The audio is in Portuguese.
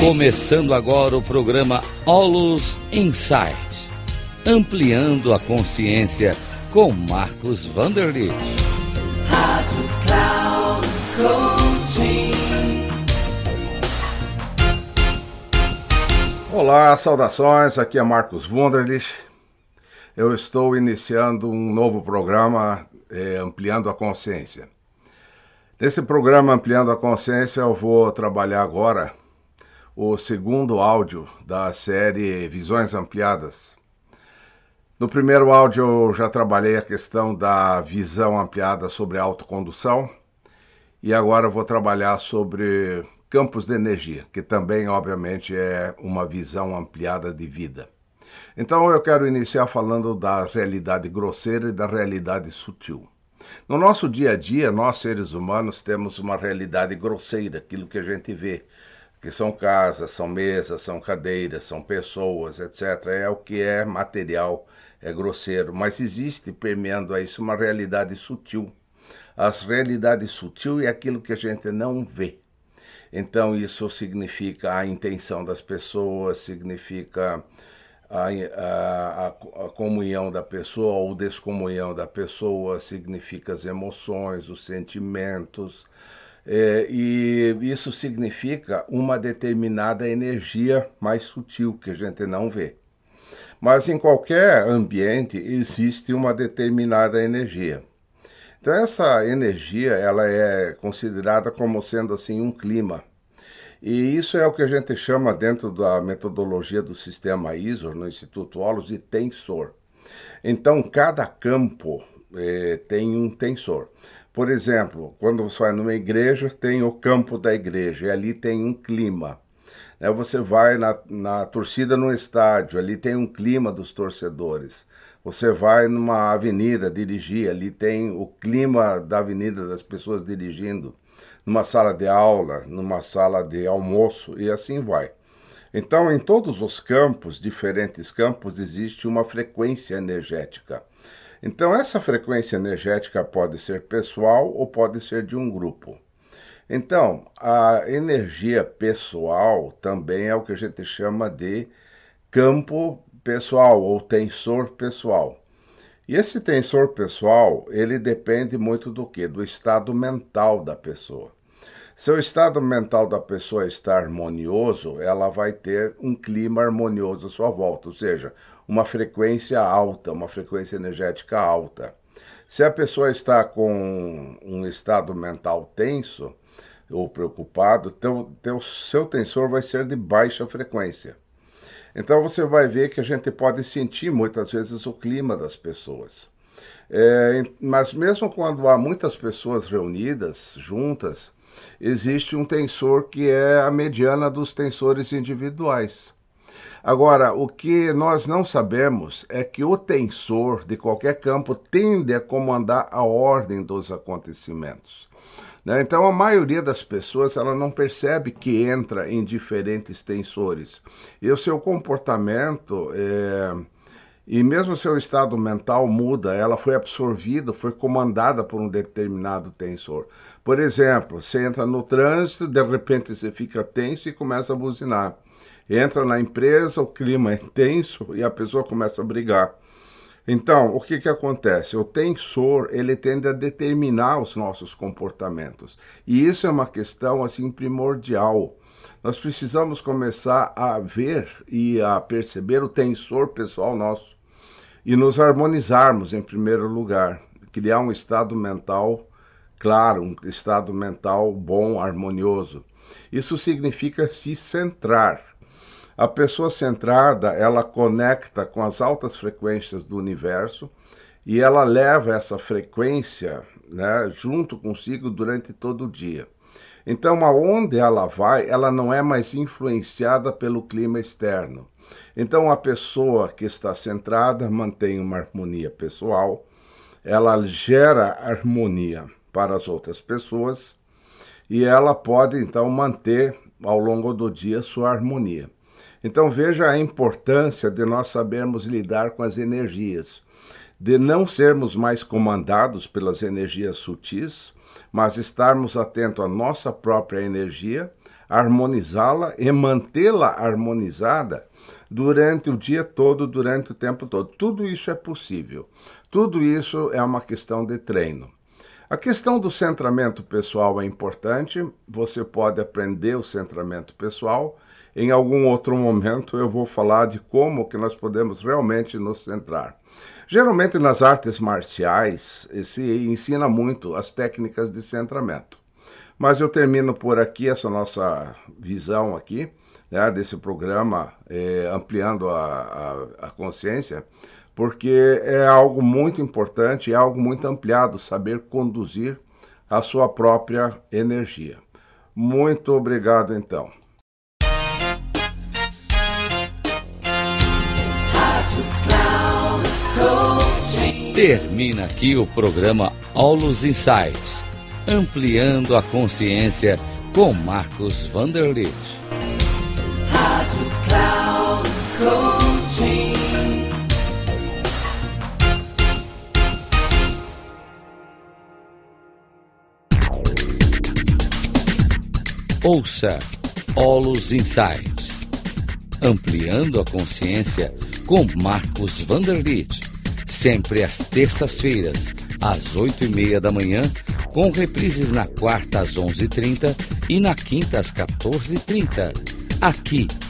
Começando agora o programa Olus Insight, ampliando a consciência com Marcos Vanderlit. Rádio Cloud Coaching. Olá, saudações. Aqui é Marcos Wunderlich. Eu estou iniciando um novo programa é, Ampliando a Consciência. Nesse programa Ampliando a Consciência, eu vou trabalhar agora o segundo áudio da série Visões Ampliadas. No primeiro áudio, eu já trabalhei a questão da visão ampliada sobre autocondução e agora vou trabalhar sobre campos de energia, que também, obviamente, é uma visão ampliada de vida. Então, eu quero iniciar falando da realidade grosseira e da realidade sutil. No nosso dia a dia, nós seres humanos temos uma realidade grosseira, aquilo que a gente vê, que são casas, são mesas, são cadeiras, são pessoas, etc. É o que é material, é grosseiro, mas existe permeando a isso uma realidade sutil. As realidades sutil é aquilo que a gente não vê. Então isso significa a intenção das pessoas, significa a, a, a, comunhão da pessoa ou descomunhão da pessoa, significa as emoções, os sentimentos, é, e isso significa uma determinada energia mais sutil que a gente não vê. Mas em qualquer ambiente existe uma determinada energia. Então essa energia ela é considerada como sendo assim um clima. E isso é o que a gente chama dentro da metodologia do sistema ISO, no Instituto Olos, de tensor. Então, cada campo eh, tem um tensor. Por exemplo, quando você vai numa igreja, tem o campo da igreja, e ali tem um clima. Né? Você vai na, na torcida no estádio, ali tem um clima dos torcedores. Você vai numa avenida dirigir, ali tem o clima da avenida das pessoas dirigindo numa sala de aula, numa sala de almoço e assim vai. Então, em todos os campos, diferentes campos, existe uma frequência energética. Então, essa frequência energética pode ser pessoal ou pode ser de um grupo. Então, a energia pessoal também é o que a gente chama de campo pessoal ou tensor pessoal. E esse tensor pessoal, ele depende muito do que? Do estado mental da pessoa. Se o estado mental da pessoa está harmonioso, ela vai ter um clima harmonioso à sua volta, ou seja, uma frequência alta, uma frequência energética alta. Se a pessoa está com um estado mental tenso ou preocupado, teu, teu, seu tensor vai ser de baixa frequência. Então você vai ver que a gente pode sentir muitas vezes o clima das pessoas. É, mas mesmo quando há muitas pessoas reunidas, juntas, existe um tensor que é a mediana dos tensores individuais. Agora, o que nós não sabemos é que o tensor de qualquer campo tende a comandar a ordem dos acontecimentos. Né? Então, a maioria das pessoas ela não percebe que entra em diferentes tensores. E o seu comportamento é... e mesmo seu estado mental muda, ela foi absorvida, foi comandada por um determinado tensor. Por exemplo, você entra no trânsito, de repente você fica tenso e começa a buzinar. Entra na empresa, o clima é tenso e a pessoa começa a brigar. Então, o que, que acontece? O tensor, ele tende a determinar os nossos comportamentos. E isso é uma questão, assim, primordial. Nós precisamos começar a ver e a perceber o tensor pessoal nosso e nos harmonizarmos, em primeiro lugar. Criar um estado mental claro, um estado mental bom, harmonioso. Isso significa se centrar a pessoa centrada, ela conecta com as altas frequências do universo e ela leva essa frequência né, junto consigo durante todo o dia. Então, aonde ela vai, ela não é mais influenciada pelo clima externo. Então, a pessoa que está centrada mantém uma harmonia pessoal, ela gera harmonia para as outras pessoas e ela pode então manter ao longo do dia sua harmonia. Então veja a importância de nós sabermos lidar com as energias, de não sermos mais comandados pelas energias sutis, mas estarmos atentos à nossa própria energia, harmonizá-la e mantê-la harmonizada durante o dia todo, durante o tempo todo. Tudo isso é possível. Tudo isso é uma questão de treino. A questão do centramento pessoal é importante. Você pode aprender o centramento pessoal. Em algum outro momento eu vou falar de como que nós podemos realmente nos centrar. Geralmente nas artes marciais se ensina muito as técnicas de centramento. Mas eu termino por aqui essa nossa visão aqui né, desse programa é, ampliando a, a, a consciência, porque é algo muito importante, é algo muito ampliado saber conduzir a sua própria energia. Muito obrigado então. Termina aqui o programa Aulos Insights, ampliando a consciência com Marcos Vanderlitt. Cloud Coaching. Ouça Olus Insights, ampliando a consciência com Marcos Vanderlitt. Sempre às terças-feiras, às oito e meia da manhã, com reprises na quarta às onze e trinta e na quinta às quatorze e trinta, aqui